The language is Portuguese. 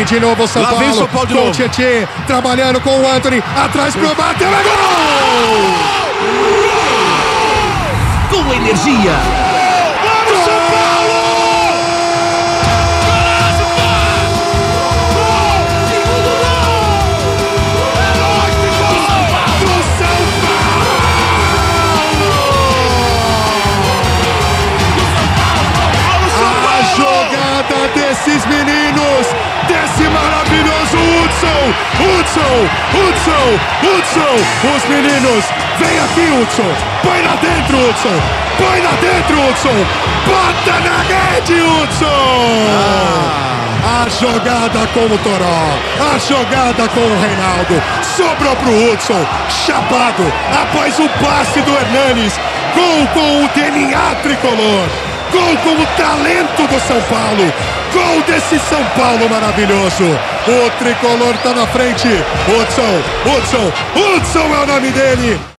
Vem de novo o São Lá Paulo. vem São Paulo de com novo. o Tietê, trabalhando com o Anthony. Atrás pro bateu, é gol! Com energia. Vamos, São Paulo! Do São A jogada desses meninos, Hudson, Hudson, Hudson, Hudson, os meninos, vem aqui Hudson, põe lá dentro Hudson, põe lá dentro Hudson, bota na rede Hudson! A jogada com o Toró, a jogada com o Reinaldo, sobrou pro Hudson, chapado, após o passe do Hernanes, gol com o DNA tricolor. Gol com o talento do São Paulo. Gol desse São Paulo maravilhoso. O tricolor tá na frente. Hudson, Hudson, Hudson é o nome dele.